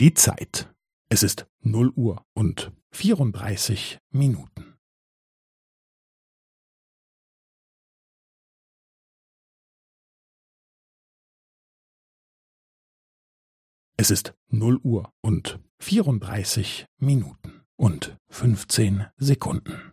Die Zeit. Es ist 0 Uhr und 34 Minuten. Es ist 0 Uhr und 34 Minuten und 15 Sekunden.